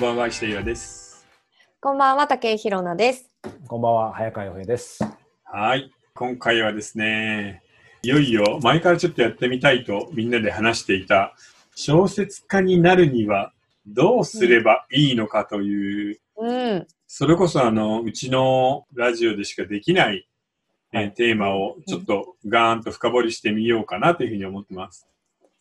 んばんは、石田岩です。こんばんは、竹井ひろなです。こんばんは、早川洋平です。はい。今回はですね、いよいよ前からちょっとやってみたいとみんなで話していた小説家になるにはどうすればいいのかという、うん。それこそあの、うちのラジオでしかできない、えーはいテーマをちょっとガーンと深掘りしてみようかなというふうに思ってます。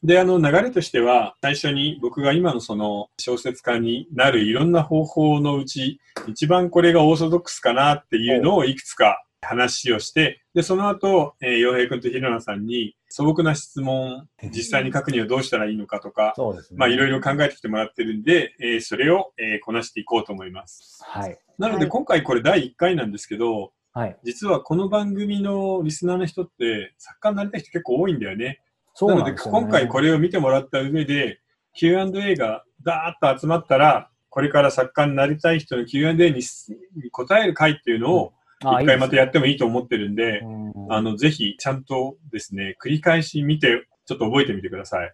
で、あの流れとしては、最初に僕が今のその小説家になるいろんな方法のうち、一番これがオーソドックスかなっていうのをいくつか話をして、で、その後、えー、洋平君とひろなさんに素朴な質問、実際に書くにはどうしたらいいのかとか、そうですね。まあいろいろ考えてきてもらってるんで、えーそれを、えーこなしていこうと思います。はい。なのではい今回これ第1回なんですけど、はい。実はこの番組のリスナーの人って作家になりたい人結構多いんだよね。そうなのでね。今回これを見てもらった上で Q&A がダーッと集まったら、これから作家になりたい人の Q&A に答える回っていうのをあ一回またやってももいいと思ってるんで、あの、ぜひちゃんとですね、繰り返し見て、ちょっと覚えてみてください。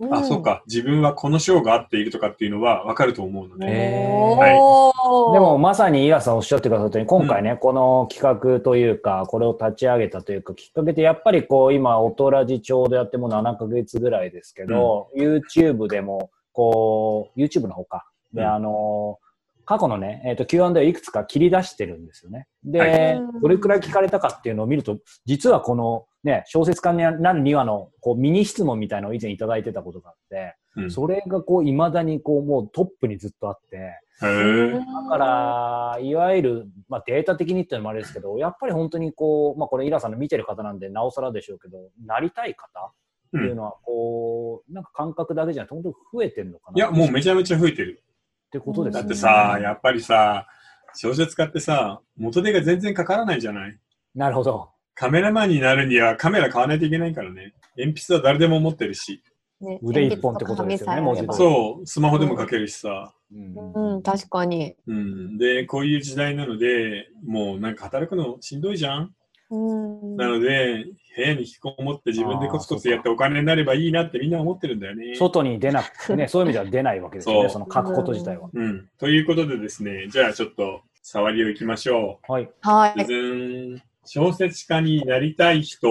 うん、あ、そう。か。自分はこの章が合っているとかっていうのはわかると思うので。へーおーでも、まさに岩さんおっしゃってくださったように、今回ね、この企画というか、これを立ち上げたというか、きっかけで、やっぱりこう、今、オトラジちょうどやってもう7ヶ月ぐらいですけど、YouTube でも、こう、YouTube のほか、で、うんあの、過去のね、えっ、と、Q&A をいくつか切り出してるんですよね。で、はいどれくらい聞かれたかっていうのを見ると、実はこの、ね、小説家になるにはの、こう、ミニ質問みたいなのを以前いただいてたことがあって、うんそれがこう、未だにこう、もうトップにずっとあって、だから、いわゆる、まあ、データ的にっていうのもあれですけど、やっぱり本当にこう、まあ、これ、イラさんの見てる方なんで、なおさらでしょうけど、なりたい方っていうのは、こう、なんか感覚だけじゃなくて、本当に増えてるのかな。いや、もうめっちゃめちゃ増えてる。てことですだね。ってさ、やっぱりさ、小説家ってさ、元手が全然かからないじゃないなるほど。カメラマンになるにはカメラ買わないといけないからね。鉛筆は誰でも持ってるし。ね腕一本ってことですよね鉛筆とか紙さえあればそう、スマホでも書けるしさ。うんうん、確かに。うん。で、こういう時代なので、もうなんか働くのしんどいじゃんうん。なので、部屋に引きこもって自分でコツコツやってお金になればいいなってみんな思ってるんだよね。外に出なくてね、そういう意味では出ないわけですよね、そうその書くこと自体は。うん。ということでですね、じゃあちょっと触りをいきましょう。はい。はい。小説家になりたい人、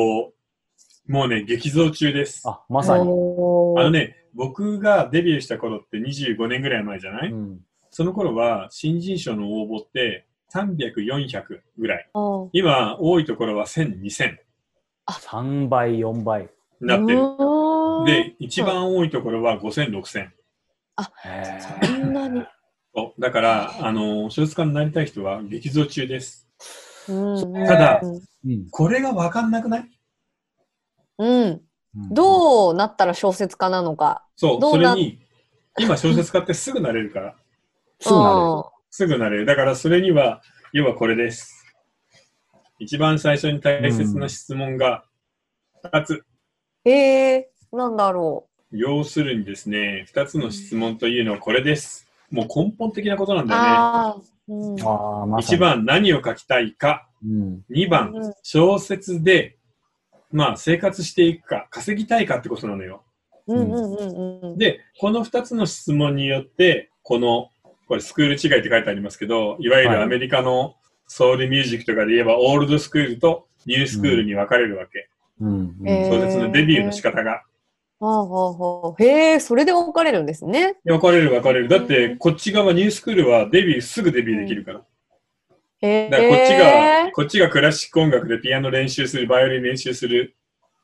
もうね、激増中です。ああ、まさに。おーのね、僕がデビューした頃って25年ぐらい前じゃない、うんその頃は新人賞の応募って300、400ぐらい。今、多いところは1000、2000 3倍、4倍。になってる。で、一番多いところは5000、6000。へそんなに。だから、あの、小説家になりたい人は激増中です。うんただーうんこれがわかんなくない？うん。うんどうなったら小説家なのか。そう、どなそうれに、今小説家ってすぐなれるから。すぐなすぐなれる。だからそれには、要はこれです。一番最初に大切な質問が2つ。うんえー、なんだろ要するにですね、2つの質問というのはこれです。もう根本的なことなんう。だよね。ああ。うんれる。ああ、まさに。1番、何を書きたいか。うん。2番うん、小説で、まあ、生活していくか、稼ぎたいかってことなのよ。で、この2つの質問によって、この、これスクール違いって書いてありますけど、いわゆるアメリカのソウルミュージックとかで言えば、オールドスクールとニュースクールに分かれるわけ。うん。うんえー小説のデビューの仕方が。はあはあはあ。へえ、それで分かれるんですね。分かれる分かれる。だって、こっち側ニュースクールはデビュー、すぐデビューできるから。へえ。だからこっちが、こっちがクラシック音楽でピアノ練習する、バイオリン練習する。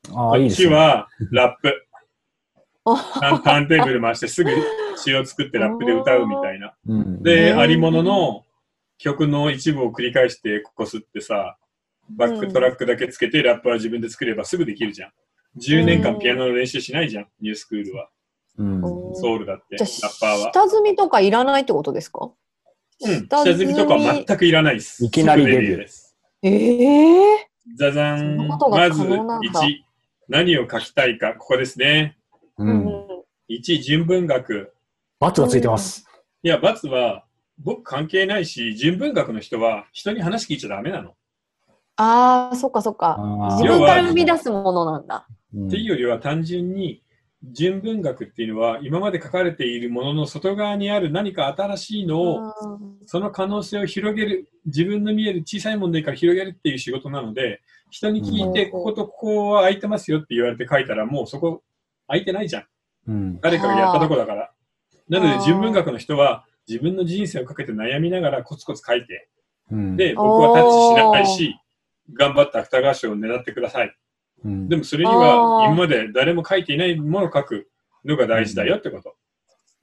あこあ、いいっですね。ちはラップ。あターンターンテーブル回してすぐ詩を作ってラップで歌うみたいな。うんで、ありものの曲の一部を繰り返してこすってさ、バックトラックだけつけてラップは自分で作ればすぐできるじゃん。10年間ピアノの練習しないじゃん、ニュースクールは。うんソウルだって、じラゃッパーは。下積みとかいらないってことですか？うん、下積みとかは全くいらないです。いきなりデビューえです。えザザそんン。まず可能なんだ1、何を書きたいか、ここですね。う。うんん。1、純文学。罰がついてます。いや、罰は僕関係ないし、純文学の人は人に話聞いちゃダメなの。ああ、そっかそっか。自分から生み出すものなんだ。うん。っていうよりは単純に純文学っていうのは今まで書かれているものの外側にある何か新しいのをその可能性を広げる自分の見える小さいものでいいから広げるっていう仕事なので人に聞いてうん。こことここは空いてますよって言われて書いたらもうそこ空いてないじゃん。うん。誰かがやったとこだから。なので純文学の人は自分の人生をかけて悩みながらコツコツ書いて。うん、で僕はタッチしないし頑張って芥川賞を狙ってくださいうん、でもそれには今まで誰も書いていないものを書くのが大事だよってこと。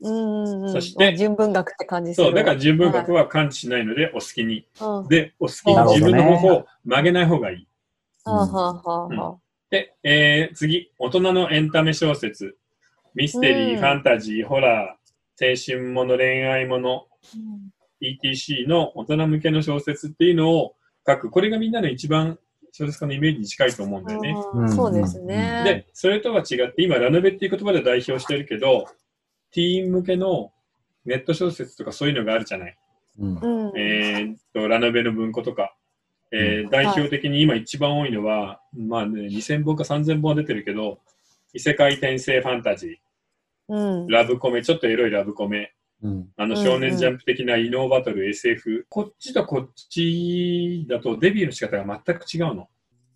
うんうんうんそして純文学って感じする。そう、だから純文学は感知しないのでお好きに。うんで、お好きに自分の方法を曲げない方がいい。で、えー次、大人のエンタメ小説。ミステリー、うんファンタジー、ホラー、青春もの、恋愛もの、ETC の大人向けの小説っていうのを書く。これがみんなの一番小説家のイメージに近いと思うんだよね。うん。そうですね。で、それとは違って、今、ラノベっていう言葉で代表してるけど、ティーン向けのネット小説とかそういうのがあるじゃない。うん。うん。えーっと、ラノベの文庫とか。えーうん。代表的に今一番多いのは、まあね、2000本か3000本は出てるけど、異世界転生ファンタジうん。ー、ラブコメ、ちょっとエロいラブコメ、うん。あのうん少年ジャンプ的な異能バトル、SF、こっちとこっちだとデビューの仕方が全く違うの。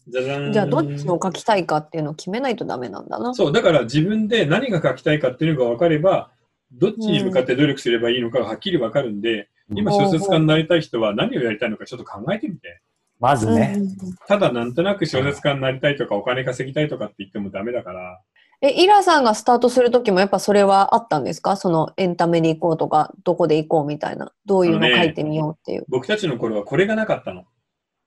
じゃじゃんじゃあどっちを書きたいかっていうのを決めないとダメなんだな。そう、だから自分で何が書きたいかっていうのが分かれば、どっちに向かって努力すればいいのかがはっきり分かるんで、今小説家になりたい人は何をやりたいのかちょっと考えてみて。まずね、ただなんとなく小説家になりたいとかお金稼ぎたいとかって言ってもダメだから、え、イラさんがスタートするときもやっぱそれはあったんですか？そのエンタメに行こうとか、どこで行こうみたいな。どういうの書いてみようっていう。僕たちの頃はこれがなかったの。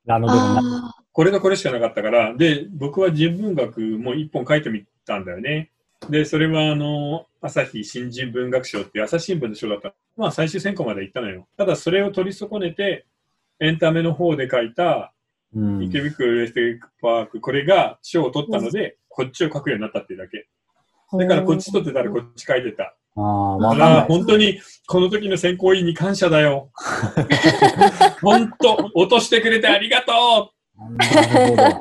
ラノベの中あこれがこれしかなかったから、で、僕は人文学も一本書いてみたんだよね。で、それはあの、朝日新人文学賞っていう朝日新聞の賞だった。まあ最終選考まで行ったのよ。ただそれを取り損ねて、エンタメの方で書いたうん池袋ウエステックパーク、これが賞を取ったので、こっちを書くようになったっていうだけ。ーだからこっち取ってたらこっち書いてた。ああ、だかわかんないら。本当にこの時の選考委員に感謝だよ。本当、落としてくれてありがと。うだ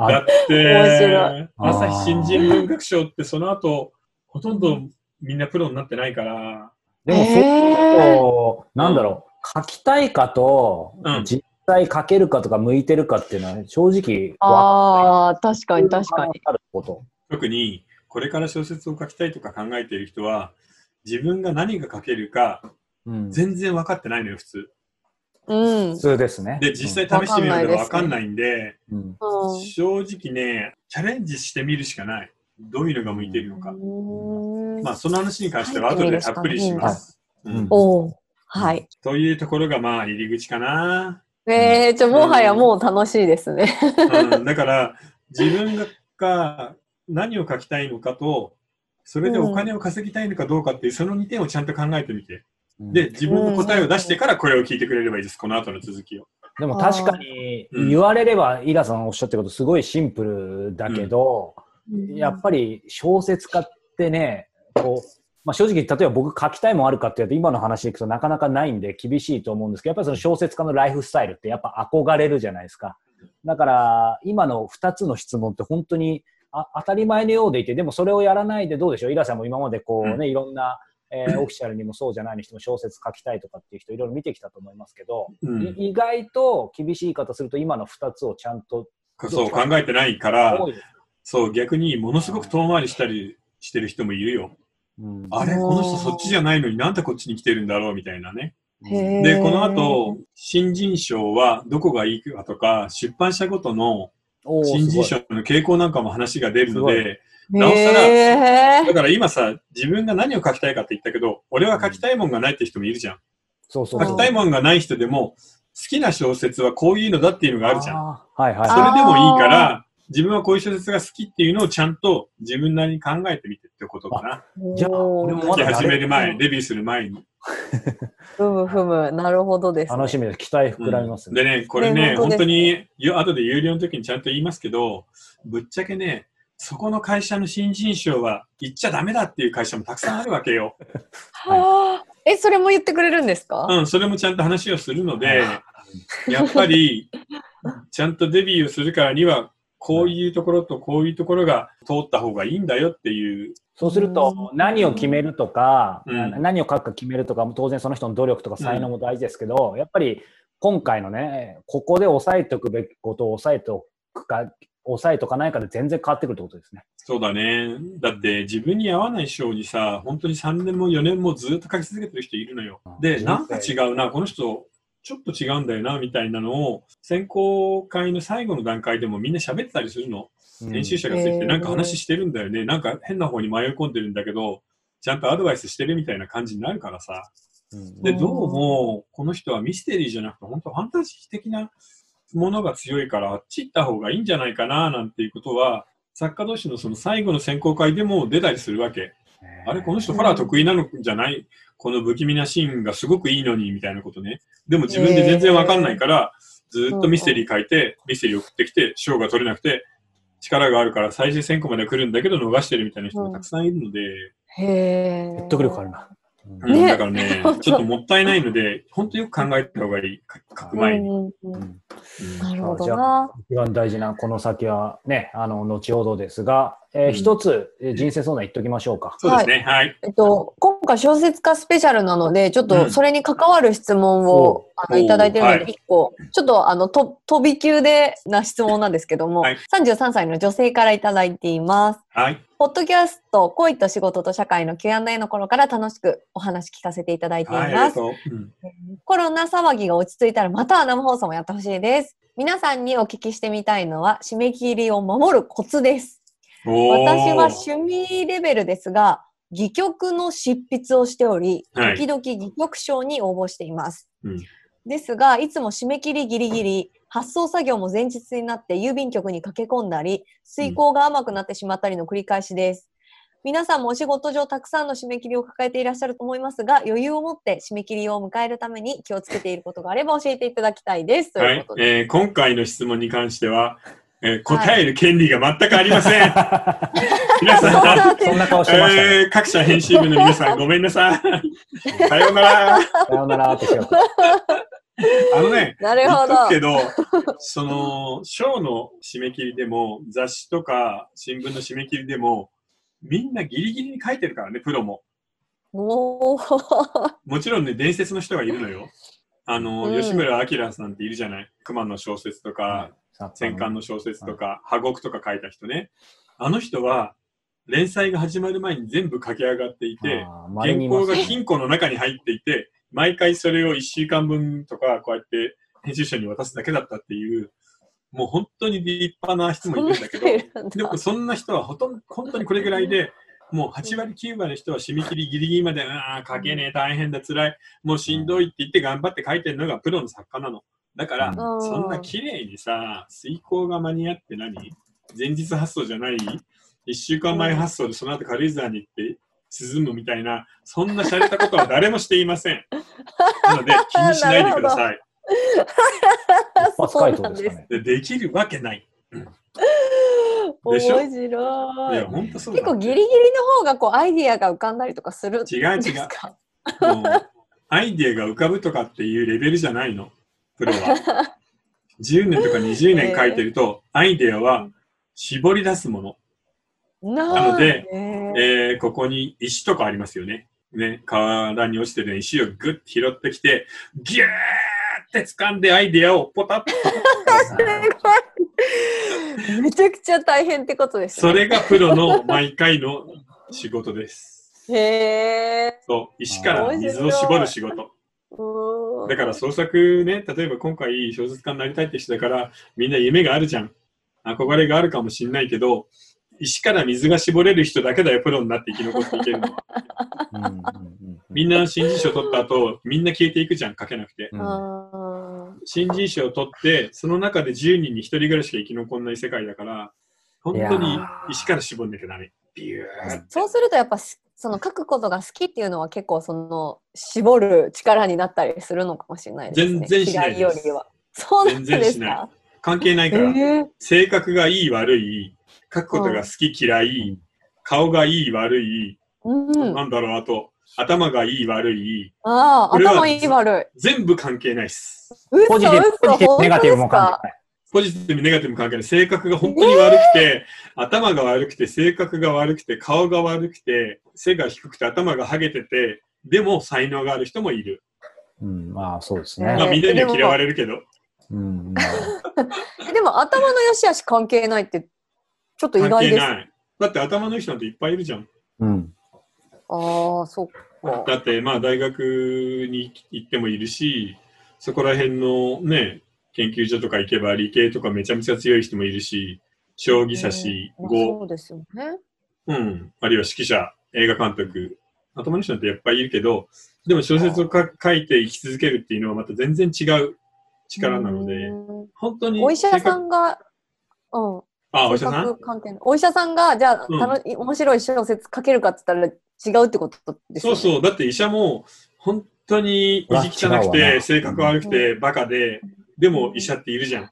あって朝日新人文学賞ってその後、ほとんどみんなプロになってないから、でもそういうと、なんだろう、書きたいかと、うん実際書けるかとか向いてるかっていうのは正直あー、確かに確かに。あること。特にこれから小説を書きたいとか考えている人は、自分が何が書けるかうん全然分かってないのよ、普通。うん。普通ですね。で、実際試してみると分かんないんで、うんうん正直ね、チャレンジしてみるしかない。どういうのが向いているのか。うんまあ、その話に関しては後でたっぷりします。うんうんおーはい。というところがまあ入り口かな。えー、じゃあもはやもう楽しいですね。うん、だから自分が何を書きたいのかと、それでお金を稼ぎたいのかどうかっていうその2点をちゃんと考えてみて。で、自分の答えを出してからこれを聞いてくれればいいです。この後の続きを。でも確かにうん言われれば、イラさんおっしゃってることすごいシンプルだけど、やっぱり小説家ってね、こう、まあ、正直、例えば僕書きたいもんあるかっていうと今の話でいくとなかなかないんで厳しいと思うんですけど、やっぱりその小説家のライフスタイルってやっぱ憧れるじゃないですか。だから今の2つの質問って本当にあ当たり前のようでいて、でもそれをやらないでどうでしょう？イラさんも今までこうね、いろんな、えーオフィシャルにもそうじゃないにしても小説書きたいとかっていう人いろいろ見てきたと思いますけど、うん。い意外と厳しい方すると今の2つをちゃんとそう考えてないからそう逆にものすごく遠回りしたりしてる人もいるよ。うんあれうんこの人そっちじゃないのになんでこっちに来てるんだろうみたいなね。で、この後、新人賞はどこがいいかとか、出版社ごとの新人す賞の傾向なんかも話が出るので、なおさらだから今さ、自分が何を書きたいかって言ったけど、俺は書きたいもんがないって人もいるじゃん。そうそう。書きたいもんがない人でも、好きな小説はこういうのだっていうのがあるじゃん。はいはい。それでもいいから、自分はこういう小説が好きっていうのをちゃんと自分なりに考えてみてってことかな。じゃあ俺もまだ書き始める前、誰デビューする前に。ふむふむ。なるほどです、ね。楽しみです。期待膨らみますね。でね、これね、ね本当に、よ後で有料の時にちゃんと言いますけど、ぶっちゃけね、そこの会社の新人賞は言っちゃダメだっていう会社もたくさんあるわけよ。はあ。え、それも言ってくれるんですか、うん、それもちゃんと話をするので、やっぱり、ちゃんとデビューするからには、こういうところとこういうところが通った方がいいんだよっていう。そうすると、何を決めるとか、うん何を書くか決めるとかも当然その人の努力とか才能も大事ですけど、やっぱり今回のね、ここで押さえておくべきことを押さえておくか、押さえとかないかで全然変わってくるってことですね。そうだね。だって自分に合わない章にさ、本当に3年も4年もずっと書き続けてる人いるのよ。で、なんか違うな、この人、ちょっと違うんだよな、みたいなのを、選考会の最後の段階でもみんな喋ってたりするの。編集者がついてなんか話してるんだよね。なんか変な方に迷い込んでるんだけど、ちゃんとアドバイスしてるみたいな感じになるからさ。うんで、どうも、この人はミステリーじゃなくて、本当ファンタジー的なものが強いから、あっち行った方がいいんじゃないかな、なんていうことは、作家同士のその最後の選考会でも出たりするわけ。あれ、この人ホラー得意なのじゃない？この不気味なシーンがすごくいいのに、みたいなことね。でも自分で全然わかんないから、ずっとミステリー書いて、ミステリー送ってきて、賞が取れなくて、力があるから最終選考まで来るんだけど逃してるみたいな人もたくさんいるので、へえ。説得力あるな。うんねだからね、ちょっともったいないので、本当よく考えた方がいい、か書く前に。うんうんうんうんうんなるほどじゃな。一番大事なこの先はね、あの、後ほどですが、えーうん一つ、えー人生相談言っておきましょうか。そうですね、はい。えっと、今回小説家スペシャルなので、ちょっうんとそれに関わる質問おを、あのおいただいてるのはいで、一個、ちょっとあの、と飛び級でな質問なんですけども、はい33歳の女性からいただいています。はい。ポッドキャスト、恋と仕事と社会の Q&A の頃から楽しくお話聞かせていただいています。がとう。うんコロナ騒ぎが落ち着いたらまた生放送もやってほしいです。皆さんにお聞きしてみたいのは、締め切りを守るコツです。私は趣味レベルですが、戯曲の執筆をしており、はい時々戯曲賞に応募しています。うんですが、いつも締め切りギリギリ、発送作業も前日になって郵便局に駆け込んだり、遂行が甘くなってしまったりの繰り返しです。皆さんもお仕事上たくさんの締め切りを抱えていらっしゃると思いますが、余裕を持って締め切りを迎えるために気をつけていることがあれば教えていただきたいです。とはいいうことで。えー今回の質問に関しては、えー答える権利が全くありません。皆さん、そんな顔してましたね。えー各社編集部の皆さん、ごめんなさい。さようなら。さようならってしよう。あのね、なるほど言っとく。けど、その、賞の締め切りでも、雑誌とか新聞の締め切りでも、みんなギリギリに書いてるからね、プロも。もちろんね、伝説の人がいるのよ。あの、うん吉村明さんっているじゃない。熊の小説とか、戦艦の小説とか、破獄とか書いた人ね。あの人は、連載が始まる前に全部書き上がっていて、原稿が金庫の中に入っていて、毎回それを1週間分とか、こうやって編集者に渡すだけだったっていう、もう本当に立派な人もいるんだけど、でもそんな人はほとんど、本当にこれぐらいで、もう8割9割の人は締め切りギリギリまで、ああ、書けねえ、大変だ、辛い、もうしんどいって言って頑張って書いてるのがプロの作家なの。だから、うんそんな綺麗にさ、遂行が間に合って何？前日発送じゃない ?1 週間前発送でその後軽井沢に行って涼むみたいな、そんな洒落たことは誰もしていません。なので気にしないでください。一発回答ですかね。でできるわけない。面でしょ？白いや、い。本当そうだ結構ギリギリの方がこうアイディアが浮かんだりとかするんです違う違うアイディアが浮かぶとかっていうレベルじゃないの、プロは。10年とか20年書いてると、アイディアは絞り出すもの。なのでえーえーここに石とかありますよね。ね、河原に落ちてる石をグッて拾ってきて、ギューって掴んでアイディアをポタッと。めちゃくちゃ大変ってことですね。それがプロの毎回の仕事です。へえ。そう、石から水を絞る仕事。だから創作ね、例えば今回小説家になりたいって人だから、みんな夢があるじゃん。憧れがあるかもしんないけど、石から水が絞れる人だけだよ、プロになって生き残っていけるのは。みんな新人賞取った後、みんな消えていくじゃん、書けなくて。うんあ新人賞を取って、その中で10人に1人ぐらいしか生き残んない世界だから、本当に石から絞んなきゃダメ。ビューーそうするとやっぱすその書くことが好きっていうのは結構その絞る力になったりするのかもしれないですね。全然しないよりは。そうなんですか？関係ないえから。ー性格がいい悪い、書くことが好き嫌い、顔がいい悪い、うん。なんだろう、あと、頭がいい悪い、ああ、頭いい悪い。全部関係ないっす。嘘ポジティブ、ポジティブ、ネガティブもか関係ない。ポジティブ、ネガティブ関係ない。性格が本当に悪くて、頭が悪くて、性格が悪くて、顔が悪くて、背が低くて、頭がハゲてて、でも才能がある人もいる。うん、まあそうですえね。まあみんなには嫌われるけど、うん、え でも頭の良し悪し関係ないって、ちょっと意関外です。係ない。だって頭のいい人なんていっぱいいるじゃん。うん。ああ、そっか。だってまあ大学に行ってもいるし、そこら辺のね、研究所とか行けば理系とかめちゃめちゃ強い人もいるし、将棋指し、まあ碁、そうですよね。うん、あるいは指揮者、映画監督、頭の人なんていっぱいいるけど、でも小説をか書いて生き続けるっていうのはまた全然違う力なので、うん。本当にお医者さんが、うん。あ、お医者性さんお医者さんが、じゃあ、うん。面白い小説書けるかって言ったら違うってことですよね。そうそう。だって医者も、本当に意地汚くて、な。性格悪くて、バカで、でも医者っているじゃん。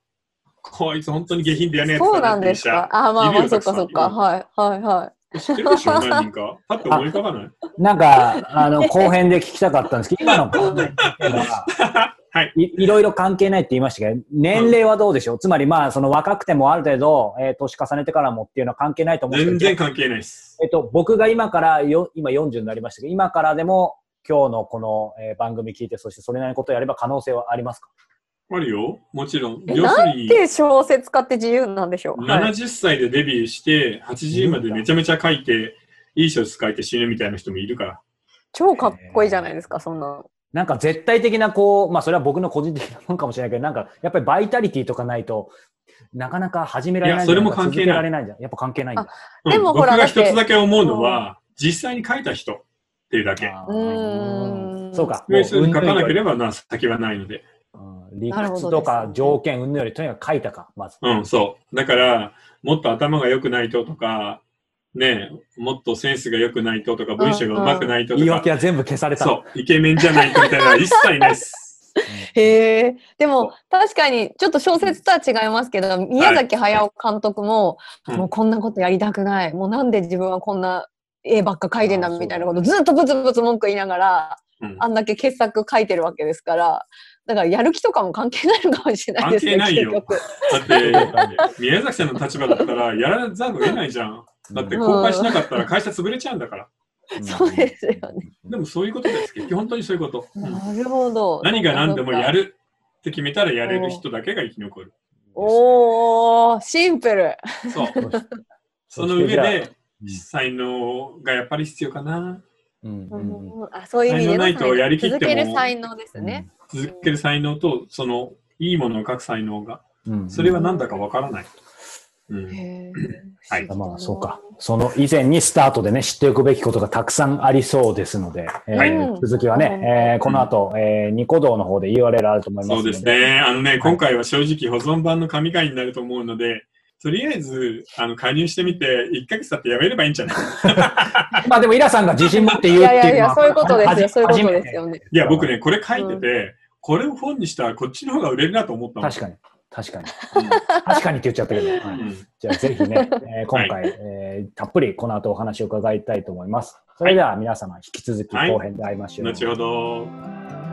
こいつ本当に下品でやねえやつそうだなんです。か？あ、まあまあ、そっかそっか。はい、はい、はい。知ってるでしょ何人か？パッと思い浮かばない？なんか、あの、後編で聞きたかったんですけど、今の後編は、はい。いいろいろ関係ないって言いましたけど、年齢はどうでしょう、つまりまあ、その若くてもある程度、えー年重ねてからもっていうのは関係ないと思うんです全けど、然関係ないです。えっと、僕が今からよ、今40になりましたけど、今からでも今日のこの、えー番組聞いて、そしてそれなりのことをやれば可能性はありますか？あるよ。もちろん。え要するに、で、小説家って自由なんでしょう。はい、70歳でデビューして、80までめちゃめちゃ書いて、いい小説書いて死ぬみたいな人もいるから。超かっこいいじゃないですか、そんなの。なんか絶対的なこう、まあそれは僕の個人的なもんかもしれないけど、なんかやっぱりバイタリティとかないと、なかなか始められないいやそれも関係ないないんじゃん。やっぱ関係ないんだ。うんでもほら僕が一つだけ思うのは、実際に書いた人っていうだけ。あうーんそうか。書かなけばればな先はないので。理屈とか条件云々よりとにかく書いたか、まず。うん、そう。だから、もっと頭が良くないととか、ねもっとセンスが良くないととか、文章が上手くないととか言い訳、は全部消された。そう、イケメンじゃないとみたいな 一切ないです。へえ。でも、確かに、ちょっと小説とは違いますけど、宮崎駿監督も、うんもうこんなことやりたくない。もうなんで自分はこんな絵ばっか描いてんだみたいなことずっとブツブツ文句言いながら、うんあんだけ傑作書いてるわけですから、だからやる気とかも関係ないのかもしれないですね、関係ないよ結局。だって、宮崎さんの立場だったら、やらざるを得ないじゃん。だって、公開しなかったら会社潰れちゃうんだから。そうですよね。でもそういうことです。結局本当にそういうこと。うんなるほど。何が何でもやる。るって決めたらやれる人だけが生き残る。おー、シンプル。そう。その上で、才能がやっぱり必要かな。うんあそういう意味で才能ないとやりきっても続ける才能ですね。続ける才能と、その、いいものを書く才能が、うんそれは何だかわからない。うん。へはいまあそうか。その以前にスタートでね、知っておくべきことがたくさんありそうですので、えーはい続きはね、えーこの後、えーニコ動の方で URL あると思いますのそうです。ね。あのね、今回は正直保存版の神回になると思うので、とりあえず、あの、加入してみて、1ヶ月経ってやめればいいんじゃない？まあでもイラさんが自信持ってい言うっていうのは、やいやいや、そういうことですよ。そういうことですよね。いや、僕ね、これ書いてて、これを本にしたらこっちの方が売れるなと思ったの。確かに。確かに。うん確かにって言っちゃったけど。はいうんじゃあぜひね、えー今回、えーたっぷりこの後お話を伺いたいと思います。それでは皆様引き続き後編で会いましょう。後ほど。